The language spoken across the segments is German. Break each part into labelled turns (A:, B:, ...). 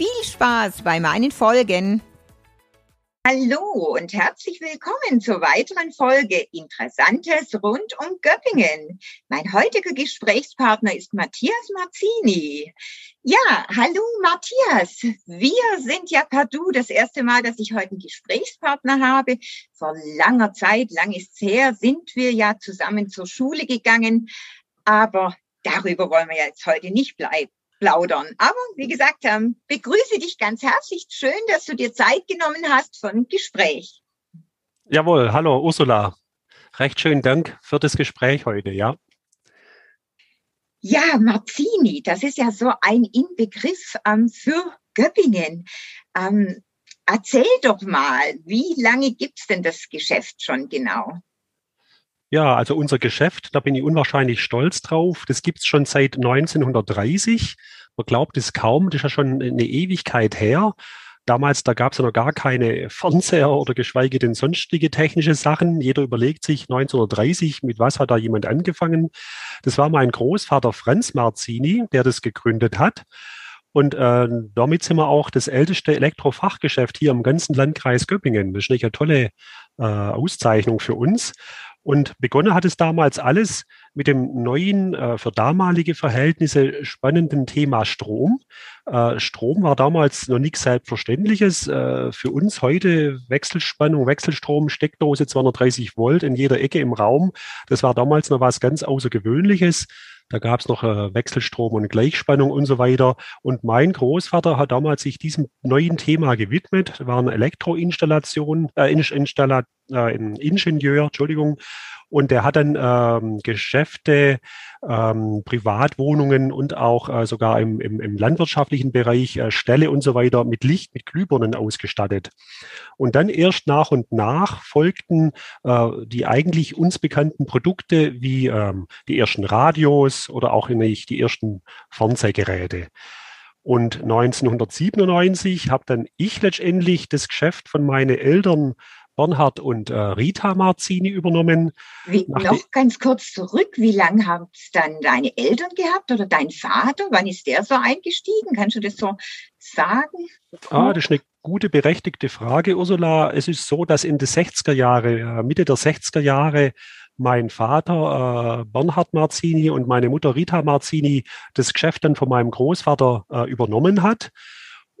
A: Viel Spaß bei meinen Folgen! Hallo und herzlich willkommen zur weiteren Folge Interessantes rund um Göppingen. Mein heutiger Gesprächspartner ist Matthias Marzini. Ja, hallo Matthias. Wir sind ja per Du das erste Mal, dass ich heute einen Gesprächspartner habe. Vor langer Zeit, lang ist's her, sind wir ja zusammen zur Schule gegangen. Aber darüber wollen wir jetzt heute nicht bleiben plaudern. Aber wie gesagt, ähm, begrüße dich ganz herzlich. Schön, dass du dir Zeit genommen hast für ein Gespräch.
B: Jawohl, hallo Ursula. Recht schönen Dank für das Gespräch heute, ja.
A: Ja, Marzini, das ist ja so ein Inbegriff ähm, für Göppingen. Ähm, erzähl doch mal, wie lange gibt's denn das Geschäft schon genau?
B: Ja, also unser Geschäft, da bin ich unwahrscheinlich stolz drauf. Das gibt's schon seit 1930. Man glaubt es kaum, das ist ja schon eine Ewigkeit her. Damals, da gab es ja noch gar keine Fernseher oder geschweige denn sonstige technische Sachen. Jeder überlegt sich 1930, mit was hat da jemand angefangen. Das war mein Großvater Franz Marzini, der das gegründet hat. Und äh, damit sind wir auch das älteste Elektrofachgeschäft hier im ganzen Landkreis Göppingen. Das ist eine tolle äh, Auszeichnung für uns. Und begonnen hat es damals alles mit dem neuen, äh, für damalige Verhältnisse spannenden Thema Strom. Äh, Strom war damals noch nichts Selbstverständliches. Äh, für uns heute Wechselspannung, Wechselstrom, Steckdose 230 Volt in jeder Ecke im Raum. Das war damals noch was ganz Außergewöhnliches. Da gab es noch Wechselstrom und Gleichspannung und so weiter. Und mein Großvater hat damals sich diesem neuen Thema gewidmet. Das waren Elektroinstallationen, äh, Installa äh, Ingenieur, Entschuldigung. Und der hat dann ähm, Geschäfte, ähm, Privatwohnungen und auch äh, sogar im, im, im landwirtschaftlichen Bereich äh, Ställe und so weiter mit Licht, mit Glühbirnen ausgestattet. Und dann erst nach und nach folgten äh, die eigentlich uns bekannten Produkte wie ähm, die ersten Radios oder auch nicht die ersten Fernsehgeräte. Und 1997 habe dann ich letztendlich das Geschäft von meinen Eltern Bernhard und äh, Rita Marzini übernommen.
A: Wie, noch ganz kurz zurück, wie lange haben es dann deine Eltern gehabt oder dein Vater? Wann ist der so eingestiegen? Kannst du das so sagen?
B: Ah, das ist eine gute, berechtigte Frage, Ursula. Es ist so, dass in den 60er Jahre, äh, Mitte der 60er Jahre, mein Vater äh, Bernhard Marzini und meine Mutter Rita Marzini das Geschäft dann von meinem Großvater äh, übernommen hat.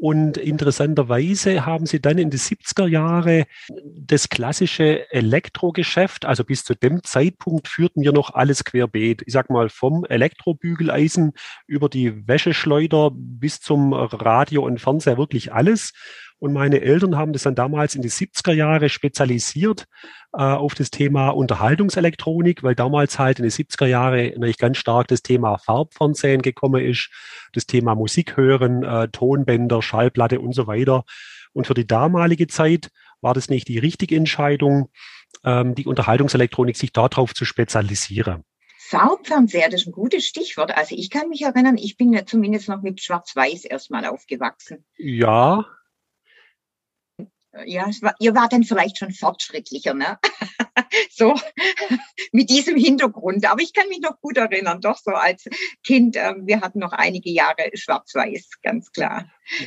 B: Und interessanterweise haben sie dann in die 70er Jahre das klassische Elektrogeschäft, also bis zu dem Zeitpunkt führten wir noch alles querbeet. Ich sag mal vom Elektrobügeleisen über die Wäscheschleuder bis zum Radio und Fernseher wirklich alles. Und meine Eltern haben das dann damals in die 70er Jahre spezialisiert äh, auf das Thema Unterhaltungselektronik, weil damals halt in den 70er Jahre natürlich ganz stark das Thema Farbfernsehen gekommen ist, das Thema Musik hören, äh, Tonbänder, Schallplatte und so weiter. Und für die damalige Zeit war das nicht die richtige Entscheidung, ähm, die Unterhaltungselektronik sich darauf zu spezialisieren.
A: Farbfernseher, das ist ein gutes Stichwort. Also ich kann mich erinnern, ich bin ja zumindest noch mit Schwarz-Weiß erstmal aufgewachsen.
B: Ja,
A: ja, war, ihr wart dann vielleicht schon fortschrittlicher, ne? so mit diesem Hintergrund. Aber ich kann mich noch gut erinnern, doch so als Kind. Äh, wir hatten noch einige Jahre Schwarz-Weiß, ganz klar.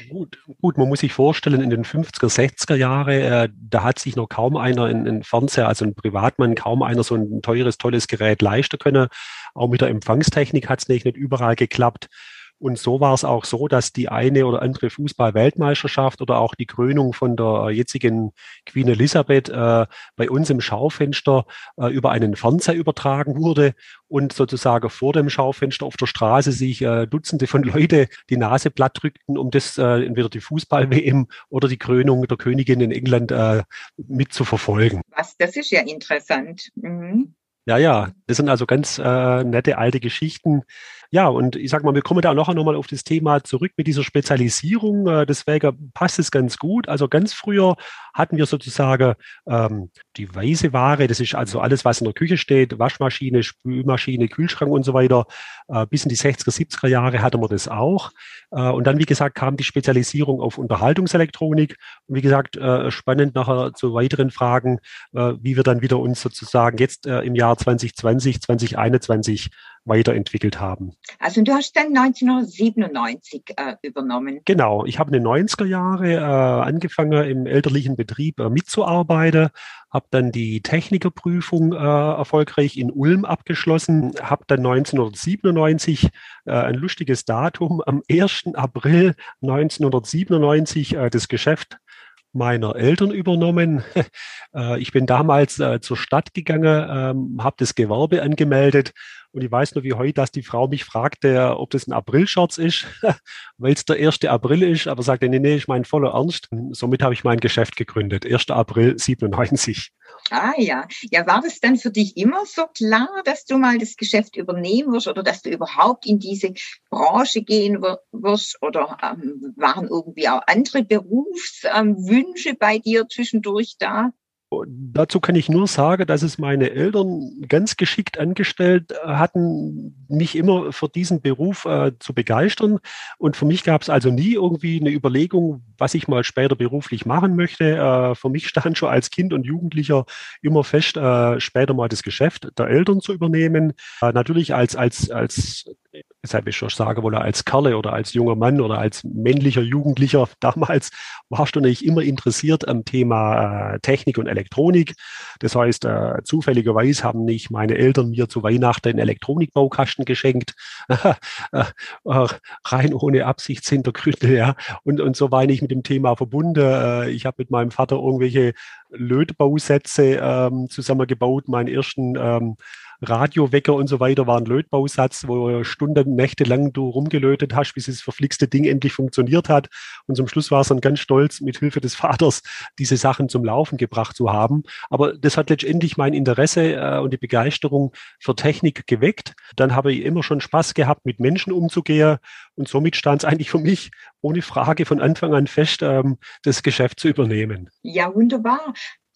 B: Gut, gut, man muss sich vorstellen, in den 50er, 60er Jahre, äh, da hat sich noch kaum einer in, in Fernseher, also ein Privatmann, kaum einer so ein teures, tolles Gerät leisten können. Auch mit der Empfangstechnik hat es nicht, nicht überall geklappt. Und so war es auch so, dass die eine oder andere Fußball-Weltmeisterschaft oder auch die Krönung von der jetzigen Queen Elisabeth äh, bei uns im Schaufenster äh, über einen Fernseher übertragen wurde und sozusagen vor dem Schaufenster auf der Straße sich äh, Dutzende von Leute die Nase platt drückten, um das äh, entweder die Fußball-WM oder die Krönung der Königin in England äh, mitzuverfolgen.
A: Was, das ist ja interessant. Mhm.
B: Ja, ja, das sind also ganz äh, nette alte Geschichten. Ja, und ich sage mal, wir kommen da noch einmal auf das Thema zurück mit dieser Spezialisierung. Äh, deswegen passt es ganz gut. Also ganz früher hatten wir sozusagen ähm, die weiße Ware. Das ist also alles, was in der Küche steht, Waschmaschine, Spülmaschine, Kühlschrank und so weiter. Äh, bis in die 60er, 70er Jahre hatten wir das auch. Äh, und dann, wie gesagt, kam die Spezialisierung auf Unterhaltungselektronik. Und wie gesagt, äh, spannend nachher zu weiteren Fragen, äh, wie wir dann wieder uns sozusagen jetzt äh, im Jahr 2020, 2021 weiterentwickelt haben.
A: Also du hast dann 1997 äh, übernommen.
B: Genau, ich habe in den 90er Jahre äh, angefangen, im elterlichen Betrieb äh, mitzuarbeiten, habe dann die Technikerprüfung äh, erfolgreich in Ulm abgeschlossen, habe dann 1997 äh, ein lustiges Datum, am 1. April 1997 äh, das Geschäft meiner Eltern übernommen. Äh, ich bin damals äh, zur Stadt gegangen, ähm, habe das Gewerbe angemeldet und ich weiß nur wie heute, dass die Frau mich fragte, ob das ein Aprilscherz ist, weil es der 1. April ist, aber sagte, nee, nee, ich meine voller Ernst. Somit habe ich mein Geschäft gegründet, 1. April 97.
A: Ah ja, ja, war das dann für dich immer so klar, dass du mal das Geschäft übernehmen wirst oder dass du überhaupt in diese Branche gehen wirst oder ähm, waren irgendwie auch andere Berufswünsche ähm, bei dir zwischendurch da?
B: Dazu kann ich nur sagen, dass es meine Eltern ganz geschickt angestellt äh, hatten, mich immer für diesen Beruf äh, zu begeistern. Und für mich gab es also nie irgendwie eine Überlegung, was ich mal später beruflich machen möchte. Äh, für mich stand schon als Kind und Jugendlicher immer fest, äh, später mal das Geschäft der Eltern zu übernehmen. Äh, natürlich als, als, als deshalb ich schon sagen wolle, als Kerle oder als junger Mann oder als männlicher Jugendlicher damals warst du natürlich immer interessiert am Thema äh, Technik und Elektronik. Das heißt, äh, zufälligerweise haben nicht meine Eltern mir zu Weihnachten einen Elektronikbaukasten geschenkt, äh, äh, rein ohne Absichtshintergründe, ja. Und, und so war ich mit dem Thema verbunden. Äh, ich habe mit meinem Vater irgendwelche Lötbausätze ähm, zusammengebaut, meinen ersten ähm, Radiowecker und so weiter war ein Lötbausatz, wo Stunden, Nächte lang du rumgelötet hast, bis das verflixte Ding endlich funktioniert hat. Und zum Schluss war es dann ganz stolz, mit Hilfe des Vaters diese Sachen zum Laufen gebracht zu haben. Aber das hat letztendlich mein Interesse äh, und die Begeisterung für Technik geweckt. Dann habe ich immer schon Spaß gehabt, mit Menschen umzugehen. Und somit stand es eigentlich für mich ohne Frage von Anfang an fest, ähm, das Geschäft zu übernehmen.
A: Ja, wunderbar.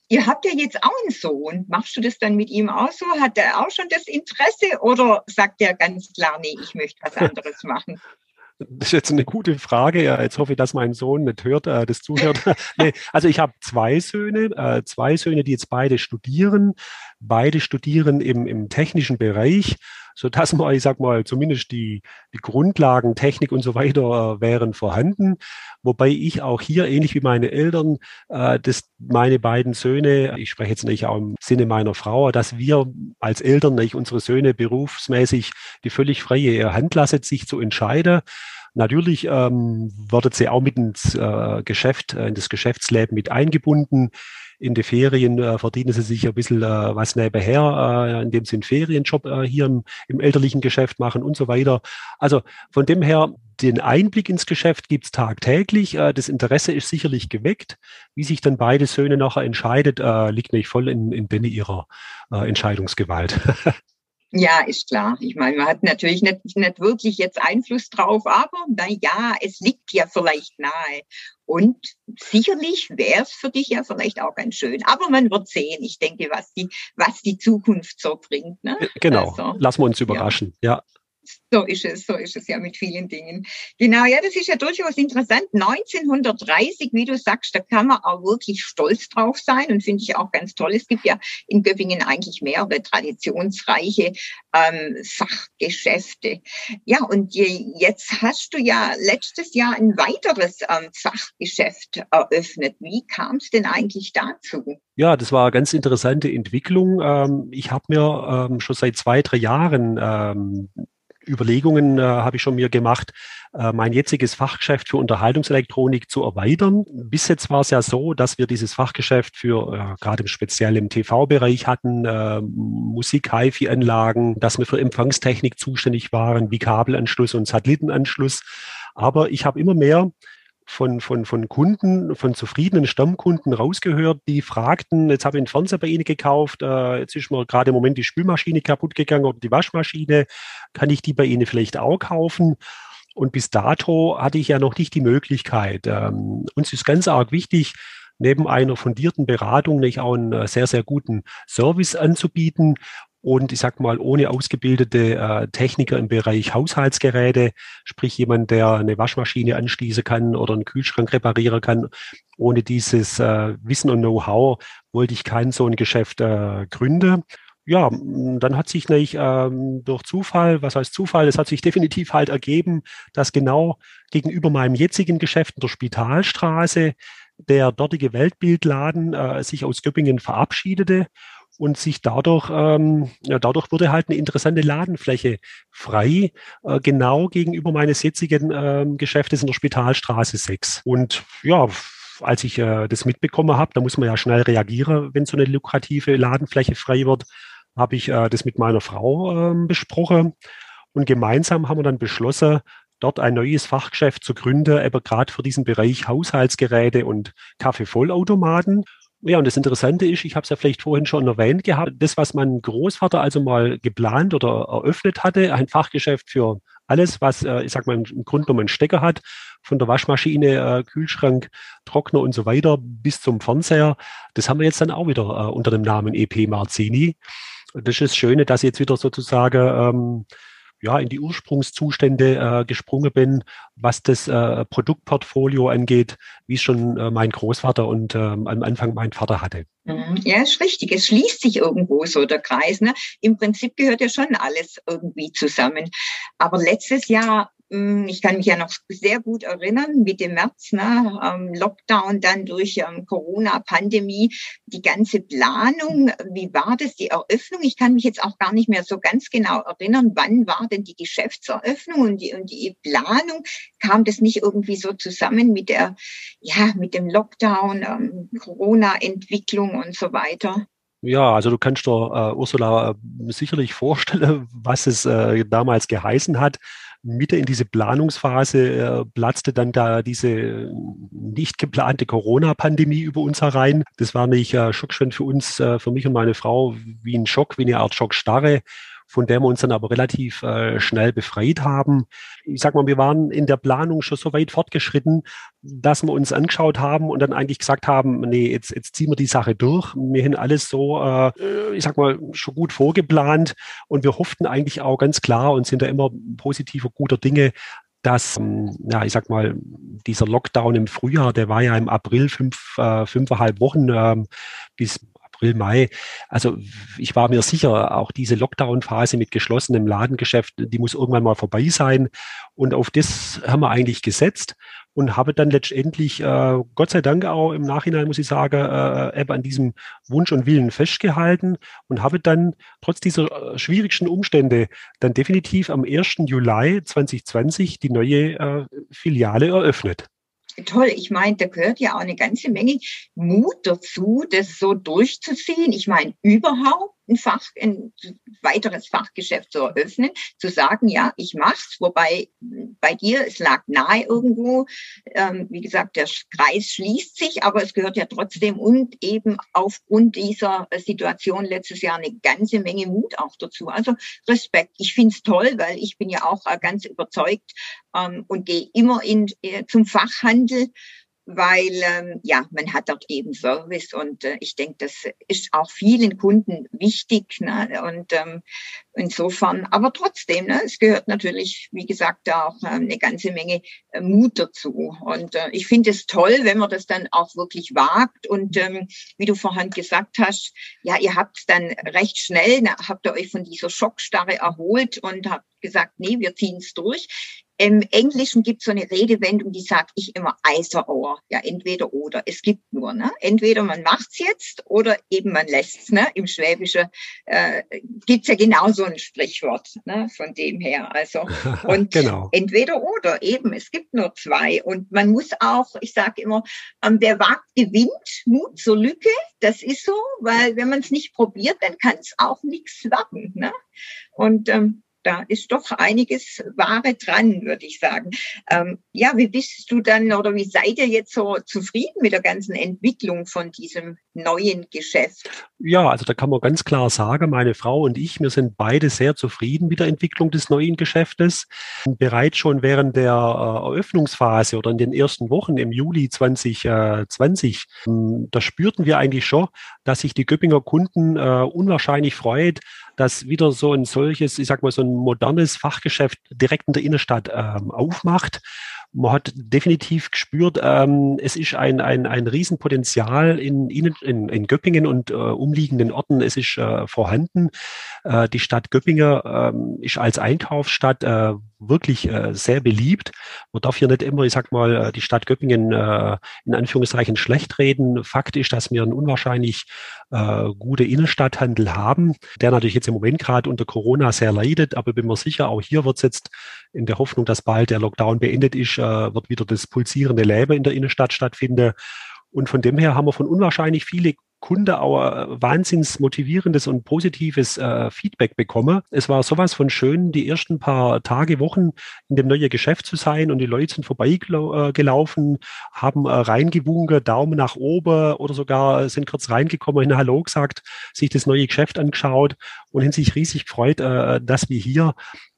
A: Ihr habt ja jetzt auch einen Sohn. Machst du das dann mit ihm auch so? Hat er auch schon das Interesse oder sagt er ganz klar, nee, ich möchte was anderes machen?
B: Das ist jetzt eine gute Frage. Jetzt hoffe ich, dass mein Sohn nicht hört, äh, das zuhört. nee, also ich habe zwei Söhne, äh, zwei Söhne, die jetzt beide studieren. Beide studieren im, im technischen Bereich so dass man, ich sag mal, zumindest die, die Grundlagen, Technik und so weiter äh, wären vorhanden. Wobei ich auch hier, ähnlich wie meine Eltern, äh, dass meine beiden Söhne, ich spreche jetzt nicht auch im Sinne meiner Frau, dass wir als Eltern nicht unsere Söhne berufsmäßig die völlig freie Hand lassen, sich zu entscheiden. Natürlich ähm, wird sie auch mit ins äh, Geschäft, äh, in das Geschäftsleben mit eingebunden in die Ferien äh, verdienen sie sich ein bisschen äh, was nebenher, äh, indem sie einen Ferienjob äh, hier im, im elterlichen Geschäft machen und so weiter. Also von dem her, den Einblick ins Geschäft gibt's tagtäglich. Äh, das Interesse ist sicherlich geweckt. Wie sich dann beide Söhne nachher entscheidet, äh, liegt nicht voll in, in Denne ihrer äh, Entscheidungsgewalt.
A: Ja, ist klar. Ich meine, man hat natürlich nicht, nicht wirklich jetzt Einfluss drauf, aber na ja, es liegt ja vielleicht nahe. Und sicherlich wäre es für dich ja vielleicht auch ganz schön. Aber man wird sehen, ich denke, was die, was die Zukunft so bringt. Ne?
B: Genau, also, lassen wir uns überraschen. ja. ja.
A: So ist es, so ist es ja mit vielen Dingen. Genau, ja, das ist ja durchaus interessant. 1930, wie du sagst, da kann man auch wirklich stolz drauf sein und finde ich auch ganz toll. Es gibt ja in Göppingen eigentlich mehrere traditionsreiche ähm, Fachgeschäfte. Ja, und jetzt hast du ja letztes Jahr ein weiteres ähm, Fachgeschäft eröffnet. Wie kam es denn eigentlich dazu?
B: Ja, das war eine ganz interessante Entwicklung. Ähm, ich habe mir ähm, schon seit zwei, drei Jahren ähm, Überlegungen äh, habe ich schon mir gemacht, äh, mein jetziges Fachgeschäft für Unterhaltungselektronik zu erweitern. Bis jetzt war es ja so, dass wir dieses Fachgeschäft für äh, gerade im speziell im TV-Bereich hatten, äh, Musik-HiFi-Anlagen, dass wir für Empfangstechnik zuständig waren, wie Kabelanschluss und Satellitenanschluss. Aber ich habe immer mehr von, von, von Kunden, von zufriedenen Stammkunden rausgehört, die fragten, jetzt habe ich einen Fernseher bei Ihnen gekauft, äh, jetzt ist mir gerade im Moment die Spülmaschine kaputt gegangen oder die Waschmaschine, kann ich die bei Ihnen vielleicht auch kaufen? Und bis dato hatte ich ja noch nicht die Möglichkeit. Ähm, uns ist ganz arg wichtig, neben einer fundierten Beratung nicht auch einen äh, sehr, sehr guten Service anzubieten und ich sag mal, ohne ausgebildete äh, Techniker im Bereich Haushaltsgeräte, sprich jemand, der eine Waschmaschine anschließen kann oder einen Kühlschrank reparieren kann, ohne dieses äh, Wissen und Know-how wollte ich kein so ein Geschäft äh, gründen. Ja, dann hat sich nämlich ähm, durch Zufall, was heißt Zufall, es hat sich definitiv halt ergeben, dass genau gegenüber meinem jetzigen Geschäft in der Spitalstraße der dortige Weltbildladen äh, sich aus Göppingen verabschiedete und sich dadurch, ähm, ja, dadurch wurde halt eine interessante Ladenfläche frei, äh, genau gegenüber meines jetzigen ähm, Geschäftes in der Spitalstraße 6. Und ja, als ich äh, das mitbekommen habe, da muss man ja schnell reagieren, wenn so eine lukrative Ladenfläche frei wird, habe ich äh, das mit meiner Frau äh, besprochen. Und gemeinsam haben wir dann beschlossen, dort ein neues Fachgeschäft zu gründen, eben gerade für diesen Bereich Haushaltsgeräte und Kaffeevollautomaten. Ja, und das Interessante ist, ich habe es ja vielleicht vorhin schon erwähnt gehabt, das, was mein Großvater also mal geplant oder eröffnet hatte, ein Fachgeschäft für alles, was, äh, ich sag mal, im Grunde genommen einen Stecker hat, von der Waschmaschine, äh, Kühlschrank, Trockner und so weiter bis zum Fernseher, das haben wir jetzt dann auch wieder äh, unter dem Namen EP Marzini. Das ist das Schöne, dass jetzt wieder sozusagen ähm, ja, in die Ursprungszustände äh, gesprungen bin, was das äh, Produktportfolio angeht, wie es schon äh, mein Großvater und ähm, am Anfang mein Vater hatte.
A: Mhm. Ja, ist richtig. Es schließt sich irgendwo so der Kreis. Ne? Im Prinzip gehört ja schon alles irgendwie zusammen. Aber letztes Jahr ich kann mich ja noch sehr gut erinnern, Mitte März, ne, ähm, Lockdown, dann durch ähm, Corona-Pandemie, die ganze Planung, wie war das, die Eröffnung? Ich kann mich jetzt auch gar nicht mehr so ganz genau erinnern, wann war denn die Geschäftseröffnung und die, und die Planung? Kam das nicht irgendwie so zusammen mit der, ja, mit dem Lockdown, ähm, Corona-Entwicklung und so weiter?
B: Ja, also du kannst dir, äh, Ursula, äh, sicherlich vorstellen, was es äh, damals geheißen hat. Mitte in diese Planungsphase äh, platzte dann da diese nicht geplante Corona-Pandemie über uns herein. Das war nicht äh, Schockschwend für uns, äh, für mich und meine Frau, wie ein Schock, wie eine Art Schockstarre von der wir uns dann aber relativ äh, schnell befreit haben. Ich sag mal, wir waren in der Planung schon so weit fortgeschritten, dass wir uns angeschaut haben und dann eigentlich gesagt haben, nee, jetzt, jetzt ziehen wir die Sache durch. Wir haben alles so, äh, ich sag mal, schon gut vorgeplant und wir hofften eigentlich auch ganz klar und sind da immer positiver, guter Dinge, dass, ähm, ja, ich sag mal, dieser Lockdown im Frühjahr, der war ja im April fünf, äh, fünfeinhalb Wochen ähm, bis April, Mai. Also ich war mir sicher, auch diese Lockdown-Phase mit geschlossenem Ladengeschäft, die muss irgendwann mal vorbei sein. Und auf das haben wir eigentlich gesetzt und habe dann letztendlich, äh, Gott sei Dank auch im Nachhinein, muss ich sagen, äh, an diesem Wunsch und Willen festgehalten und habe dann trotz dieser äh, schwierigsten Umstände dann definitiv am 1. Juli 2020 die neue äh, Filiale eröffnet
A: toll. Ich meine, da gehört ja auch eine ganze Menge Mut dazu, das so durchzuziehen. Ich meine, überhaupt ein Fach, ein weiteres Fachgeschäft zu eröffnen, zu sagen, ja, ich mach's, wobei bei dir, es lag nahe irgendwo, ähm, wie gesagt, der Kreis schließt sich, aber es gehört ja trotzdem und eben aufgrund dieser Situation letztes Jahr eine ganze Menge Mut auch dazu. Also Respekt. Ich find's toll, weil ich bin ja auch äh, ganz überzeugt ähm, und gehe immer in, äh, zum Fachhandel weil ähm, ja, man hat dort eben Service und äh, ich denke, das ist auch vielen Kunden wichtig. Ne? Und ähm, insofern, aber trotzdem, ne, es gehört natürlich, wie gesagt, auch ähm, eine ganze Menge äh, Mut dazu. Und äh, ich finde es toll, wenn man das dann auch wirklich wagt. Und ähm, wie du vorhin gesagt hast, ja, ihr habt dann recht schnell, na, habt ihr euch von dieser Schockstarre erholt und habt gesagt, nee, wir ziehen es durch. Im Englischen gibt es so eine Redewendung, die sage ich immer either or, ja entweder oder. Es gibt nur, ne? entweder man macht's jetzt oder eben man lässt's. Ne? Im Schwäbischen äh, gibt's ja genau so ein Sprichwort, ne? von dem her. Also und genau. entweder oder eben. Es gibt nur zwei und man muss auch, ich sage immer, ähm, wer wagt gewinnt, Mut zur Lücke. Das ist so, weil wenn man es nicht probiert, dann kann es auch nichts werden. Ne? Und ähm, da ist doch einiges Wahre dran, würde ich sagen. Ähm, ja, wie bist du dann oder wie seid ihr jetzt so zufrieden mit der ganzen Entwicklung von diesem neuen Geschäft?
B: Ja, also da kann man ganz klar sagen, meine Frau und ich, wir sind beide sehr zufrieden mit der Entwicklung des neuen Geschäftes. Bereits schon während der äh, Eröffnungsphase oder in den ersten Wochen im Juli 2020, ähm, da spürten wir eigentlich schon, dass sich die Göppinger Kunden äh, unwahrscheinlich freut, dass wieder so ein solches, ich sag mal, so ein modernes Fachgeschäft direkt in der Innenstadt ähm, aufmacht. Man hat definitiv gespürt, ähm, es ist ein, ein, ein Riesenpotenzial in, in, in Göppingen und äh, umliegenden Orten. Es ist äh, vorhanden. Äh, die Stadt Göppingen ähm, ist als Einkaufsstadt äh, wirklich äh, sehr beliebt. Man darf hier nicht immer, ich sag mal, äh, die Stadt Göppingen äh, in Anführungszeichen schlecht reden. Fakt ist, dass wir einen unwahrscheinlich äh, gute Innenstadthandel haben, der natürlich jetzt im Moment gerade unter Corona sehr leidet, aber bin mir sicher, auch hier wird es jetzt in der Hoffnung, dass bald der Lockdown beendet ist, äh, wird wieder das pulsierende Leben in der Innenstadt stattfinden. Und von dem her haben wir von unwahrscheinlich viele Kunde auch äh, wahnsinns motivierendes und positives äh, Feedback bekomme. Es war sowas von schön, die ersten paar Tage, Wochen in dem neuen Geschäft zu sein und die Leute sind vorbeigelaufen, äh, haben äh, reingewunken, Daumen nach oben oder sogar sind kurz reingekommen, hin Hallo gesagt, sich das neue Geschäft angeschaut und haben sich riesig gefreut, äh, dass wir hier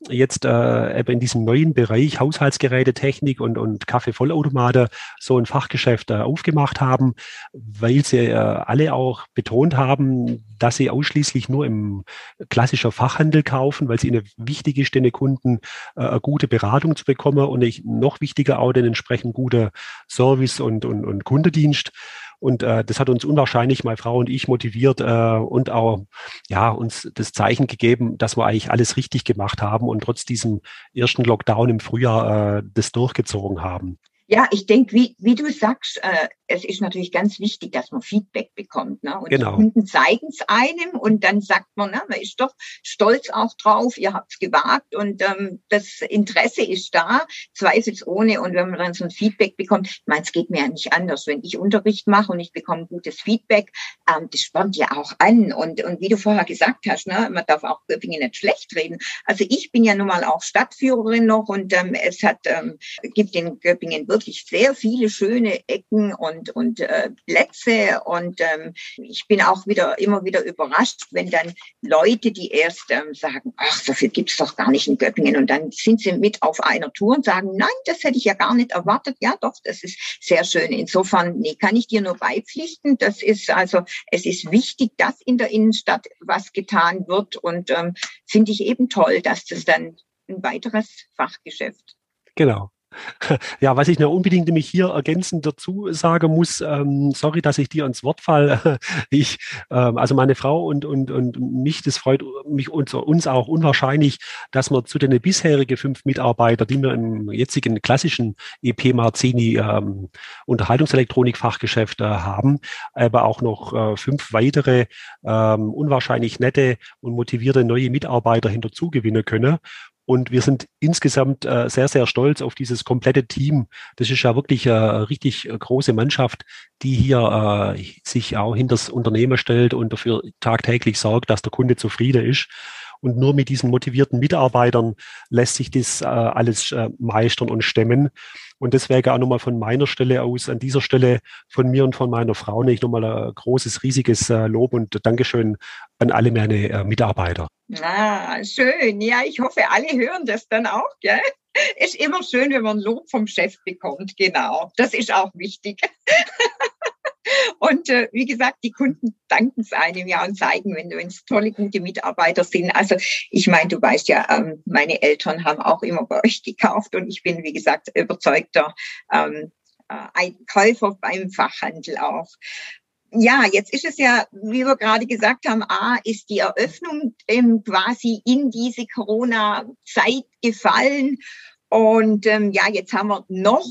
B: jetzt äh, eben in diesem neuen Bereich Haushaltsgerätetechnik und, und Kaffeevollautomate so ein Fachgeschäft äh, aufgemacht haben, weil sie äh, alle auch betont haben, dass sie ausschließlich nur im klassischen Fachhandel kaufen, weil es ihnen wichtig ist, den Kunden äh, eine gute Beratung zu bekommen und ich, noch wichtiger auch den entsprechend gute Service und, und, und Kundendienst. Und äh, das hat uns unwahrscheinlich, meine Frau und ich, motiviert äh, und auch ja uns das Zeichen gegeben, dass wir eigentlich alles richtig gemacht haben und trotz diesem ersten Lockdown im Frühjahr äh, das durchgezogen haben.
A: Ja, ich denke, wie, wie du sagst, äh, es ist natürlich ganz wichtig, dass man Feedback bekommt. Ne? Und genau. die Kunden zeigen es einem und dann sagt man, ne, man ist doch stolz auch drauf, ihr habt es gewagt und ähm, das Interesse ist da, zweifelsohne. Und wenn man dann so ein Feedback bekommt, ich meine, es geht mir ja nicht anders. Wenn ich Unterricht mache und ich bekomme gutes Feedback, ähm, das spornt ja auch an. Und, und wie du vorher gesagt hast, ne, man darf auch Göppingen nicht schlecht reden. Also ich bin ja nun mal auch Stadtführerin noch und ähm, es hat, ähm, gibt in Göppingen wirklich sehr viele schöne Ecken und und, äh, Plätze. Und ähm, ich bin auch wieder immer wieder überrascht, wenn dann Leute, die erst ähm, sagen, ach, so viel gibt's doch gar nicht in Göppingen. Und dann sind sie mit auf einer Tour und sagen, nein, das hätte ich ja gar nicht erwartet. Ja, doch, das ist sehr schön. Insofern, nee, kann ich dir nur beipflichten. Das ist also, es ist wichtig, dass in der Innenstadt was getan wird. Und ähm, finde ich eben toll, dass das dann ein weiteres Fachgeschäft
B: Genau. Ja, was ich noch unbedingt nämlich hier ergänzend dazu sagen muss, ähm, sorry, dass ich dir ans Wort falle. Ich, ähm, also meine Frau und, und, und mich, das freut mich uns, uns auch unwahrscheinlich, dass wir zu den bisherigen fünf Mitarbeiter, die wir im jetzigen klassischen EP Marzini ähm, Unterhaltungselektronik-Fachgeschäft äh, haben, aber auch noch äh, fünf weitere ähm, unwahrscheinlich nette und motivierte neue Mitarbeiter hinterzugewinnen können. Und wir sind insgesamt äh, sehr, sehr stolz auf dieses komplette Team. Das ist ja wirklich eine richtig große Mannschaft, die hier äh, sich auch hinter das Unternehmen stellt und dafür tagtäglich sorgt, dass der Kunde zufrieden ist. Und nur mit diesen motivierten Mitarbeitern lässt sich das äh, alles äh, meistern und stemmen. Und deswegen auch nochmal von meiner Stelle aus, an dieser Stelle von mir und von meiner Frau nicht nochmal ein großes, riesiges äh, Lob und Dankeschön an alle meine äh, Mitarbeiter.
A: Ah, schön. Ja, ich hoffe, alle hören das dann auch, gell? Ist immer schön, wenn man Lob vom Chef bekommt, genau. Das ist auch wichtig. Und äh, wie gesagt, die Kunden danken es einem ja und zeigen, wenn es tolle, gute Mitarbeiter sind. Also ich meine, du weißt ja, ähm, meine Eltern haben auch immer bei euch gekauft und ich bin, wie gesagt, überzeugter ähm, äh, Käufer beim Fachhandel auch. Ja, jetzt ist es ja, wie wir gerade gesagt haben, A, ist die Eröffnung ähm, quasi in diese Corona-Zeit gefallen. Und ähm, ja, jetzt haben wir noch,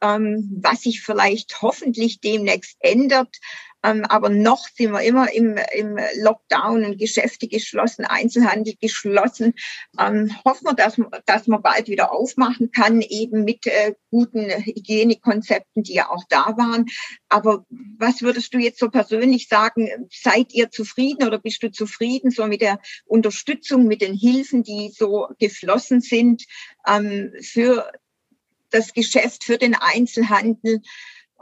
A: ähm, was sich vielleicht hoffentlich demnächst ändert, aber noch sind wir immer im, im Lockdown und Geschäfte geschlossen, Einzelhandel geschlossen. Ähm, hoffen wir, dass, dass man bald wieder aufmachen kann, eben mit äh, guten Hygienekonzepten, die ja auch da waren. Aber was würdest du jetzt so persönlich sagen? Seid ihr zufrieden oder bist du zufrieden so mit der Unterstützung, mit den Hilfen, die so geflossen sind ähm, für das Geschäft, für den Einzelhandel?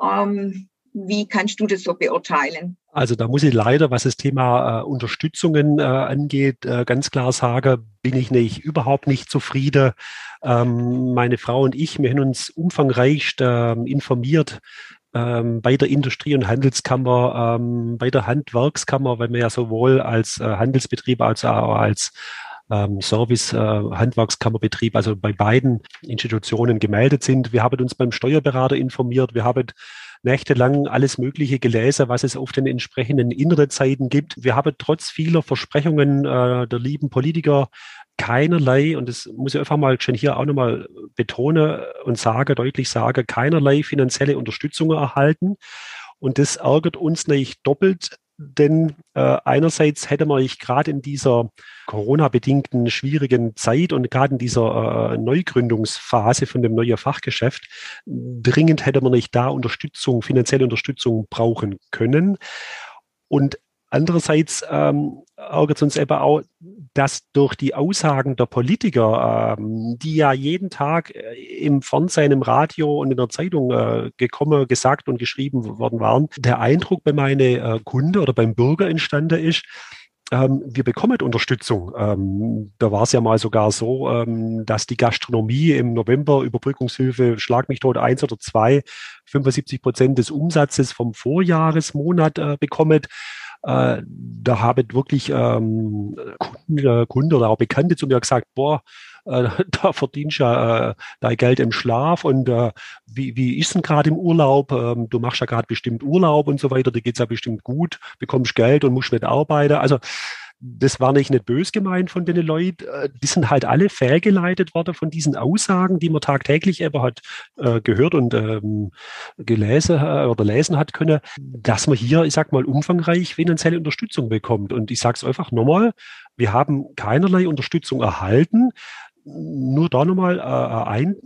A: Ähm, wie kannst du das so beurteilen?
B: Also da muss ich leider, was das Thema äh, Unterstützungen äh, angeht, äh, ganz klar sagen, bin ich nicht überhaupt nicht zufrieden. Ähm, meine Frau und ich, wir haben uns umfangreichst ähm, informiert ähm, bei der Industrie- und Handelskammer, ähm, bei der Handwerkskammer, weil wir ja sowohl als äh, Handelsbetrieb als auch als Service, äh, Handwerkskammerbetrieb, also bei beiden Institutionen gemeldet sind. Wir haben uns beim Steuerberater informiert. Wir haben nächtelang alles Mögliche gelesen, was es auf den entsprechenden Internetseiten gibt. Wir haben trotz vieler Versprechungen äh, der lieben Politiker keinerlei, und das muss ich einfach mal schon hier auch nochmal betonen und sage, deutlich sage, keinerlei finanzielle Unterstützung erhalten. Und das ärgert uns nicht doppelt, denn äh, einerseits hätte man ich gerade in dieser Corona-bedingten schwierigen Zeit und gerade in dieser äh, Neugründungsphase von dem neuen Fachgeschäft dringend hätte man nicht da Unterstützung, finanzielle Unterstützung brauchen können. Und Andererseits ähm, ärgert es uns eben auch, dass durch die Aussagen der Politiker, ähm, die ja jeden Tag äh, im Fernsehen, im Radio und in der Zeitung äh, gekommen, gesagt und geschrieben worden waren, der Eindruck bei meinen äh, Kunden oder beim Bürger entstanden ist, ähm, wir bekommen Unterstützung. Ähm, da war es ja mal sogar so, ähm, dass die Gastronomie im November Überbrückungshilfe Schlag mich tot eins oder zwei 75 Prozent des Umsatzes vom Vorjahresmonat äh, bekommen. Äh, da haben wirklich ähm, Kunden, Kunden oder auch Bekannte zu mir gesagt, boah, äh, da verdienst du ja äh, dein Geld im Schlaf und äh, wie, wie ist denn gerade im Urlaub? Ähm, du machst ja gerade bestimmt Urlaub und so weiter, dir geht's ja bestimmt gut, bekommst Geld und musst nicht arbeiten. Also das war nicht, nicht bös gemeint von den Leuten. Äh, die sind halt alle fehlgeleitet worden von diesen Aussagen, die man tagtäglich eben hat äh, gehört und ähm, gelesen äh, oder lesen hat können, dass man hier, ich sag mal, umfangreich finanzielle Unterstützung bekommt. Und ich sage es einfach nochmal, wir haben keinerlei Unterstützung erhalten nur da nochmal äh, ein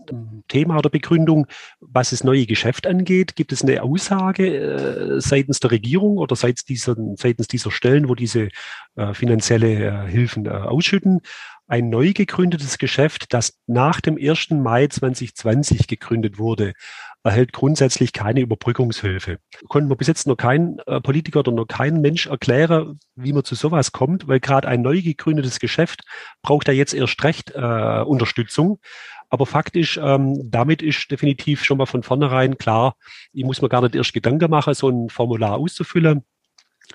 B: Thema oder Begründung, was das neue Geschäft angeht. Gibt es eine Aussage äh, seitens der Regierung oder seitens dieser, seitens dieser Stellen, wo diese äh, finanzielle äh, Hilfen äh, ausschütten? Ein neu gegründetes Geschäft, das nach dem 1. Mai 2020 gegründet wurde, erhält grundsätzlich keine Überbrückungshilfe. Konnten wir bis jetzt noch kein äh, Politiker oder noch kein Mensch erklären, wie man zu sowas kommt, weil gerade ein neu gegründetes Geschäft braucht ja jetzt erst recht äh, Unterstützung. Aber faktisch, ähm, damit ist definitiv schon mal von vornherein klar, ich muss mir gar nicht erst Gedanken machen, so ein Formular auszufüllen,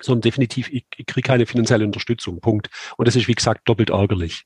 B: sondern definitiv, ich, ich kriege keine finanzielle Unterstützung. Punkt. Und das ist, wie gesagt, doppelt ärgerlich.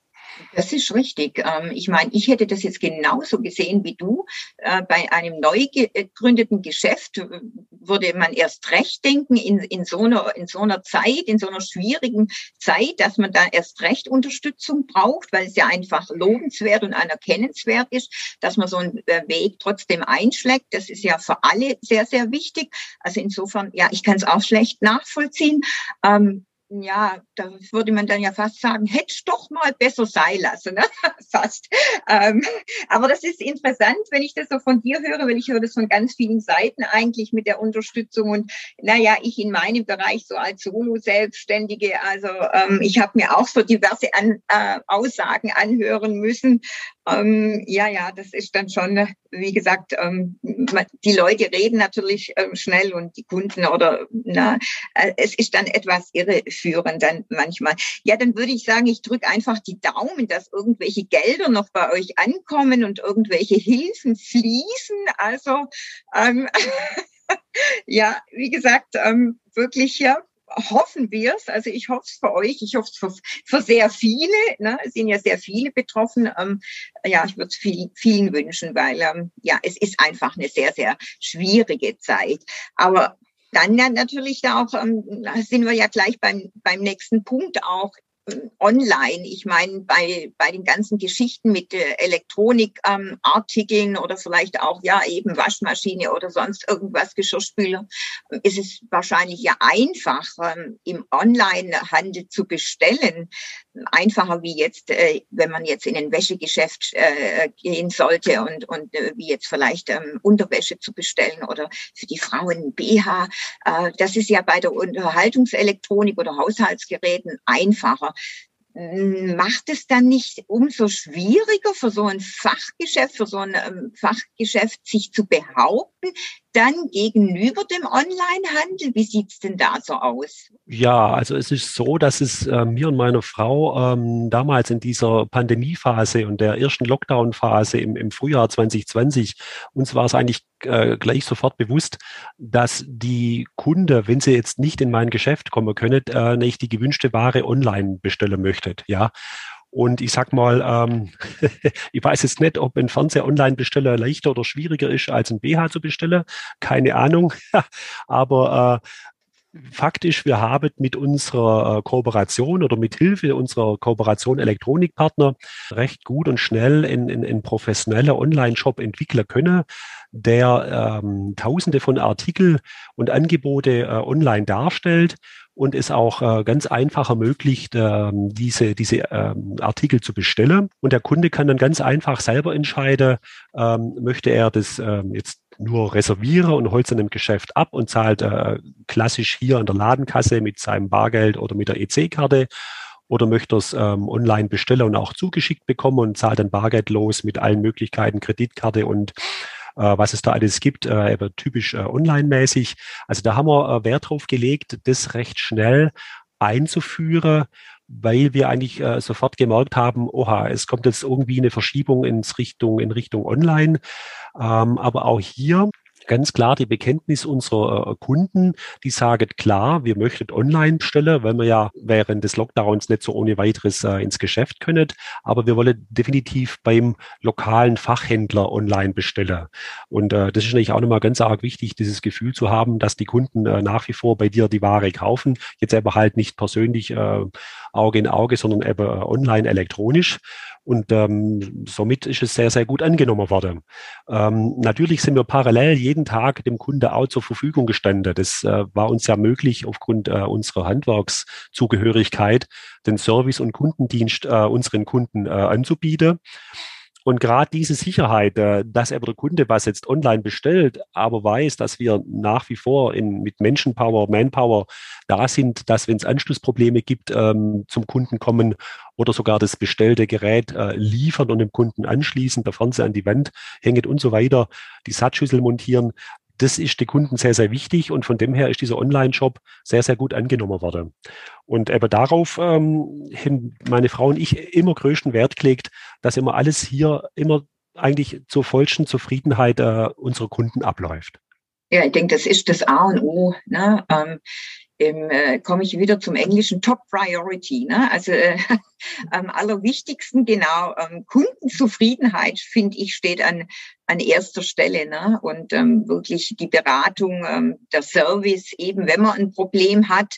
A: Das ist richtig. Ähm, ich meine, ich hätte das jetzt genauso gesehen wie du. Äh, bei einem neu gegründeten Geschäft äh, würde man erst recht denken in, in, so einer, in so einer Zeit, in so einer schwierigen Zeit, dass man da erst recht Unterstützung braucht, weil es ja einfach lobenswert und anerkennenswert ist, dass man so einen äh, Weg trotzdem einschlägt. Das ist ja für alle sehr, sehr wichtig. Also insofern, ja, ich kann es auch schlecht nachvollziehen. Ähm, ja, da würde man dann ja fast sagen, hättest doch mal besser sein lassen, ne? fast. Ähm, aber das ist interessant, wenn ich das so von dir höre, weil ich höre das von ganz vielen Seiten eigentlich mit der Unterstützung und naja, ich in meinem Bereich so als Solo-Selbstständige, also ähm, ich habe mir auch so diverse An äh, Aussagen anhören müssen, ähm, ja, ja, das ist dann schon, wie gesagt, ähm, die Leute reden natürlich ähm, schnell und die Kunden oder na, äh, es ist dann etwas irreführend dann manchmal. Ja, dann würde ich sagen, ich drücke einfach die Daumen, dass irgendwelche Gelder noch bei euch ankommen und irgendwelche Hilfen fließen. Also ähm, ja, wie gesagt, ähm, wirklich ja hoffen wir es. Also ich hoffe es für euch, ich hoffe es für, für sehr viele. Ne? Es sind ja sehr viele betroffen. Ähm, ja, ich würde es viel, vielen wünschen, weil ähm, ja, es ist einfach eine sehr, sehr schwierige Zeit. Aber dann ja natürlich auch, ähm, sind wir ja gleich beim, beim nächsten Punkt auch online. Ich meine, bei, bei den ganzen Geschichten mit äh, Elektronikartikeln ähm, oder vielleicht auch ja eben Waschmaschine oder sonst irgendwas, Geschirrspüler, ist es wahrscheinlich ja einfach, ähm, im Online-Handel zu bestellen. Einfacher wie jetzt, äh, wenn man jetzt in ein Wäschegeschäft äh, gehen sollte und, und äh, wie jetzt vielleicht ähm, Unterwäsche zu bestellen oder für die Frauen BH. Äh, das ist ja bei der Unterhaltungselektronik oder Haushaltsgeräten einfacher macht es dann nicht umso schwieriger für so ein Fachgeschäft, für so ein ähm, Fachgeschäft sich zu behaupten, dann gegenüber dem Onlinehandel? Wie sieht's denn da so aus?
B: Ja, also es ist so, dass es äh, mir und meiner Frau ähm, damals in dieser Pandemiephase und der ersten Lockdown-Phase im, im Frühjahr 2020, uns war es eigentlich äh, gleich sofort bewusst, dass die Kunde, wenn sie jetzt nicht in mein Geschäft kommen können, äh, nicht die gewünschte Ware online bestellen möchtet. Ja. Und ich sag mal, ähm, ich weiß jetzt nicht, ob ein Fernseher-Online-Besteller leichter oder schwieriger ist, als ein BH zu bestellen. Keine Ahnung. Aber äh, faktisch, wir haben mit unserer äh, Kooperation oder mit Hilfe unserer Kooperation Elektronikpartner recht gut und schnell in, in, in professioneller Online-Shop entwickeln können, der ähm, tausende von Artikel und Angebote äh, online darstellt und es auch äh, ganz einfach ermöglicht, äh, diese, diese ähm, Artikel zu bestellen. Und der Kunde kann dann ganz einfach selber entscheiden, ähm, möchte er das ähm, jetzt nur reservieren und holt es in einem Geschäft ab und zahlt äh, klassisch hier an der Ladenkasse mit seinem Bargeld oder mit der EC-Karte oder möchte es ähm, online bestellen und auch zugeschickt bekommen und zahlt dann bargeldlos mit allen Möglichkeiten, Kreditkarte und äh, was es da alles gibt, äh, typisch äh, online-mäßig. Also da haben wir Wert drauf gelegt, das recht schnell einzuführen, weil wir eigentlich äh, sofort gemerkt haben, oha, es kommt jetzt irgendwie eine Verschiebung ins Richtung, in Richtung Online. Ähm, aber auch hier ganz klar die Bekenntnis unserer äh, Kunden, die sagen klar, wir möchten online bestellen, weil wir ja während des Lockdowns nicht so ohne weiteres äh, ins Geschäft können, aber wir wollen definitiv beim lokalen Fachhändler online bestellen. Und äh, das ist natürlich auch nochmal ganz arg wichtig, dieses Gefühl zu haben, dass die Kunden äh, nach wie vor bei dir die Ware kaufen, jetzt aber halt nicht persönlich äh, Auge in Auge, sondern eben online elektronisch. Und ähm, somit ist es sehr, sehr gut angenommen worden. Ähm, natürlich sind wir parallel jeden Tag dem Kunde auch zur Verfügung gestanden. Das äh, war uns ja möglich aufgrund äh, unserer Handwerkszugehörigkeit, den Service und Kundendienst äh, unseren Kunden äh, anzubieten. Und gerade diese Sicherheit, äh, dass aber der Kunde was jetzt online bestellt, aber weiß, dass wir nach wie vor in, mit Menschenpower, Manpower da sind, dass wenn es Anschlussprobleme gibt, ähm, zum Kunden kommen oder sogar das bestellte Gerät äh, liefern und dem Kunden anschließen, der Fernseher an die Wand hängt und so weiter, die Satzschüssel montieren, das ist den Kunden sehr, sehr wichtig und von dem her ist dieser Online-Shop sehr, sehr gut angenommen worden. Und eben darauf ähm, haben meine Frau und ich immer größten Wert gelegt, dass immer alles hier immer eigentlich zur vollsten Zufriedenheit äh, unserer Kunden abläuft.
A: Ja, ich denke, das ist das A und O. Ne? Ähm, ähm, äh, komme ich wieder zum englischen Top Priority. Ne? Also äh, am allerwichtigsten, genau, ähm, Kundenzufriedenheit, finde ich, steht an, an erster Stelle. Ne? Und ähm, wirklich die Beratung, ähm, der Service, eben wenn man ein Problem hat,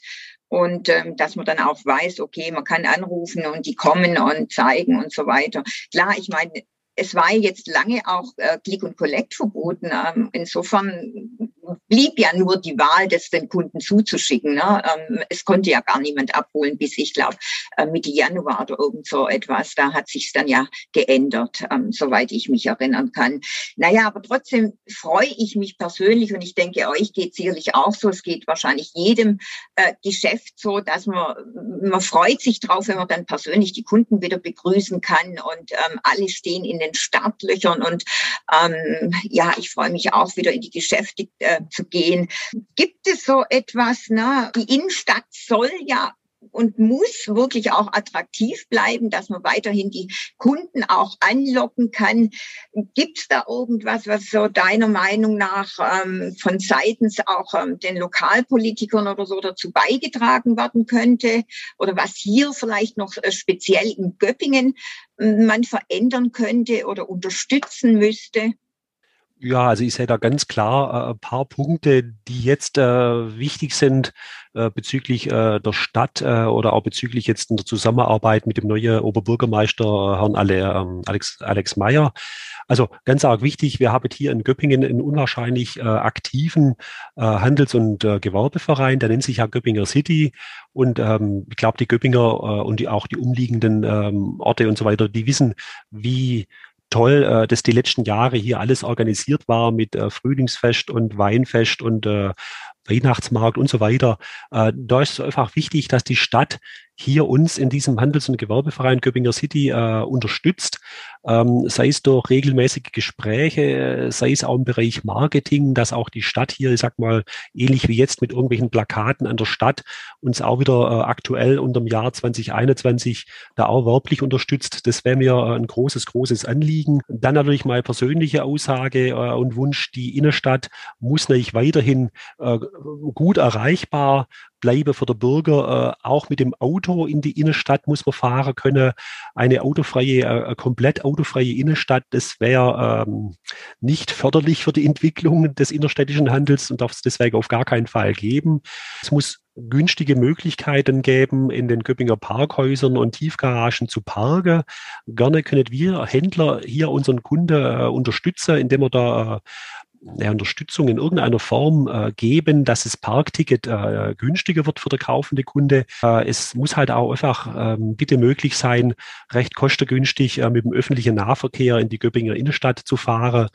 A: und ähm, dass man dann auch weiß, okay, man kann anrufen und die kommen und zeigen und so weiter. Klar, ich meine, es war jetzt lange auch äh, Click und Collect verboten. Ähm, insofern blieb ja nur die Wahl, das den Kunden zuzuschicken. Ne? Ähm, es konnte ja gar niemand abholen, bis ich glaube äh, Mitte Januar oder irgend so etwas. Da hat sich dann ja geändert, ähm, soweit ich mich erinnern kann. Naja, aber trotzdem freue ich mich persönlich und ich denke, euch geht sicherlich auch so. Es geht wahrscheinlich jedem äh, Geschäft so, dass man, man freut sich drauf, wenn man dann persönlich die Kunden wieder begrüßen kann und ähm, alle stehen in den Startlöchern und ähm, ja, ich freue mich auch wieder in die Geschäfte äh, zu gehen. Gibt es so etwas, ne? Die Innenstadt soll ja und muss wirklich auch attraktiv bleiben, dass man weiterhin die Kunden auch anlocken kann. Gibt es da irgendwas, was so deiner Meinung nach ähm, von seitens auch ähm, den Lokalpolitikern oder so dazu beigetragen werden könnte? Oder was hier vielleicht noch äh, speziell in Göppingen man verändern könnte oder unterstützen müsste?
B: Ja, also ich sehe da ganz klar äh, ein paar Punkte, die jetzt äh, wichtig sind äh, bezüglich äh, der Stadt äh, oder auch bezüglich jetzt in der Zusammenarbeit mit dem neuen Oberbürgermeister äh, Herrn Ale, ähm, Alex, Alex Meyer. Also ganz arg wichtig, wir haben hier in Göppingen einen unwahrscheinlich aktiven Handels- und Gewerbeverein, der nennt sich ja Göppinger City. Und ähm, ich glaube, die Göppinger und die, auch die umliegenden ähm, Orte und so weiter, die wissen, wie toll, äh, dass die letzten Jahre hier alles organisiert war mit äh, Frühlingsfest und Weinfest und äh, Weihnachtsmarkt und so weiter. Äh, da ist es einfach wichtig, dass die Stadt hier uns in diesem Handels- und Gewerbeverein Göppinger City äh, unterstützt, ähm, sei es durch regelmäßige Gespräche, sei es auch im Bereich Marketing, dass auch die Stadt hier, ich sag mal, ähnlich wie jetzt mit irgendwelchen Plakaten an der Stadt uns auch wieder äh, aktuell unter dem Jahr 2021 da auch werblich unterstützt. Das wäre mir äh, ein großes, großes Anliegen. Dann natürlich meine persönliche Aussage äh, und Wunsch, die Innenstadt muss natürlich weiterhin äh, gut erreichbar bleibe für den Bürger. Äh, auch mit dem Auto in die Innenstadt muss man fahren können. Eine autofreie, äh, komplett autofreie Innenstadt, das wäre ähm, nicht förderlich für die Entwicklung des innerstädtischen Handels und darf es deswegen auf gar keinen Fall geben. Es muss günstige Möglichkeiten geben, in den Göppinger Parkhäusern und Tiefgaragen zu parken. Gerne können wir Händler hier unseren Kunden äh, unterstützen, indem wir da ja, Unterstützung in irgendeiner Form äh, geben, dass das Parkticket äh, günstiger wird für der kaufende Kunde. Äh, es muss halt auch einfach ähm, bitte möglich sein, recht kostengünstig äh, mit dem öffentlichen Nahverkehr in die Göppinger Innenstadt zu fahren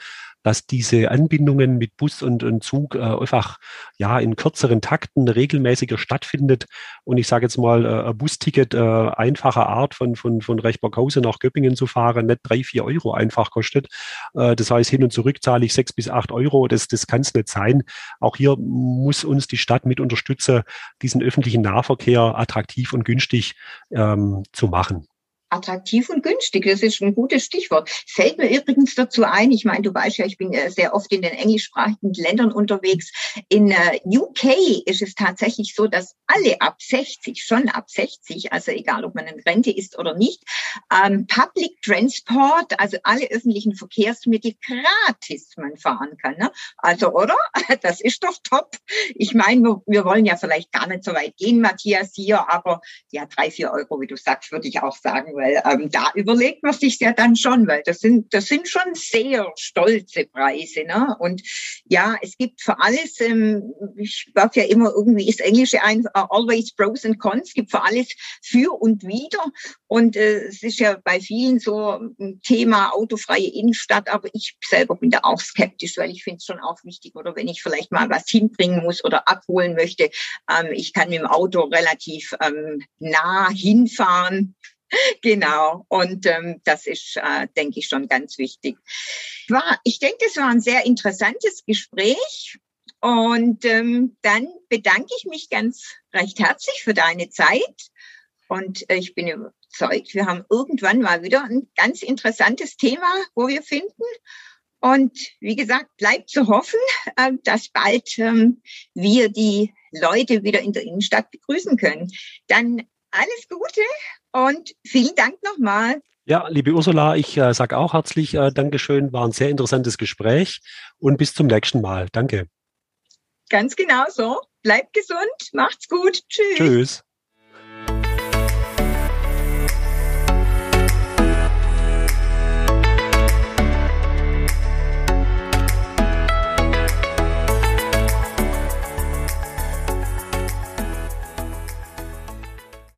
B: dass diese Anbindungen mit Bus und, und Zug äh, einfach ja in kürzeren Takten regelmäßiger stattfindet. Und ich sage jetzt mal, äh, ein Busticket äh, einfacher Art von, von, von Rechberghausen nach Göppingen zu fahren, nicht drei, vier Euro einfach kostet. Äh, das heißt, hin und zurück zahle ich sechs bis acht Euro. Das, das kann es nicht sein. Auch hier muss uns die Stadt mit unterstützen, diesen öffentlichen Nahverkehr attraktiv und günstig ähm, zu machen
A: attraktiv und günstig. Das ist ein gutes Stichwort. Fällt mir übrigens dazu ein, ich meine, du weißt ja, ich bin äh, sehr oft in den englischsprachigen Ländern unterwegs. In äh, UK ist es tatsächlich so, dass alle ab 60, schon ab 60, also egal ob man in Rente ist oder nicht, ähm, Public Transport, also alle öffentlichen Verkehrsmittel gratis man fahren kann. Ne? Also, oder? Das ist doch top. Ich meine, wir, wir wollen ja vielleicht gar nicht so weit gehen, Matthias, hier, aber ja, drei, vier Euro, wie du sagst, würde ich auch sagen, weil ähm, da überlegt man sich ja dann schon, weil das sind, das sind schon sehr stolze Preise. Ne? Und ja, es gibt für alles, ähm, ich werde ja immer irgendwie ist Englische ein, uh, always pros and cons, gibt für alles für und wider. Und äh, es ist ja bei vielen so ein Thema autofreie Innenstadt, aber ich selber bin da auch skeptisch, weil ich finde es schon auch wichtig, oder wenn ich vielleicht mal was hinbringen muss oder abholen möchte, ähm, ich kann mit dem Auto relativ ähm, nah hinfahren genau. Und ähm, das ist, äh, denke ich, schon ganz wichtig. War, ich denke, es war ein sehr interessantes Gespräch. Und ähm, dann bedanke ich mich ganz recht herzlich für deine Zeit. Und äh, ich bin überzeugt, wir haben irgendwann mal wieder ein ganz interessantes Thema, wo wir finden. Und wie gesagt, bleibt zu hoffen, äh, dass bald ähm, wir die Leute wieder in der Innenstadt begrüßen können. Dann alles Gute und vielen Dank nochmal.
B: Ja, liebe Ursula, ich äh, sage auch herzlich äh, Dankeschön. War ein sehr interessantes Gespräch und bis zum nächsten Mal. Danke.
A: Ganz genau so. Bleibt gesund, macht's gut. Tschüss.
B: Tschüss.